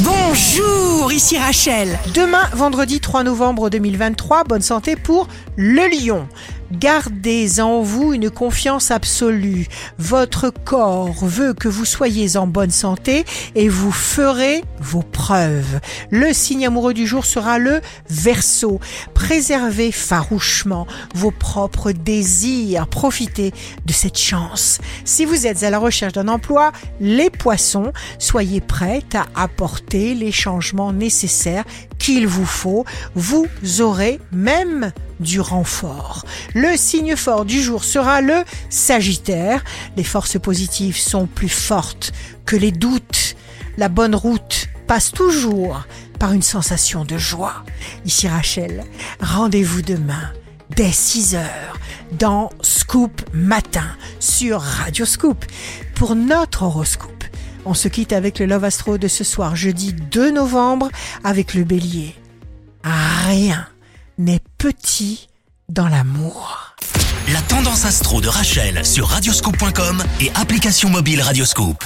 Bonjour, ici Rachel. Demain, vendredi 3 novembre 2023, bonne santé pour le lion. Gardez en vous une confiance absolue. Votre corps veut que vous soyez en bonne santé et vous ferez vos preuves. Le signe amoureux du jour sera le verso. Préservez farouchement vos propres désirs. Profitez de cette chance. Si vous êtes à la recherche d'un emploi, les poissons, soyez prêts à apporter les changements nécessaires qu'il vous faut. Vous aurez même du renfort. Le signe fort du jour sera le Sagittaire. Les forces positives sont plus fortes que les doutes. La bonne route passe toujours par une sensation de joie. Ici Rachel, rendez-vous demain dès 6 heures dans Scoop Matin sur Radio Scoop pour notre horoscope. On se quitte avec le Love Astro de ce soir, jeudi 2 novembre, avec le bélier. Rien n'est petit dans l'amour. La tendance astro de Rachel sur radioscope.com et application mobile Radioscope.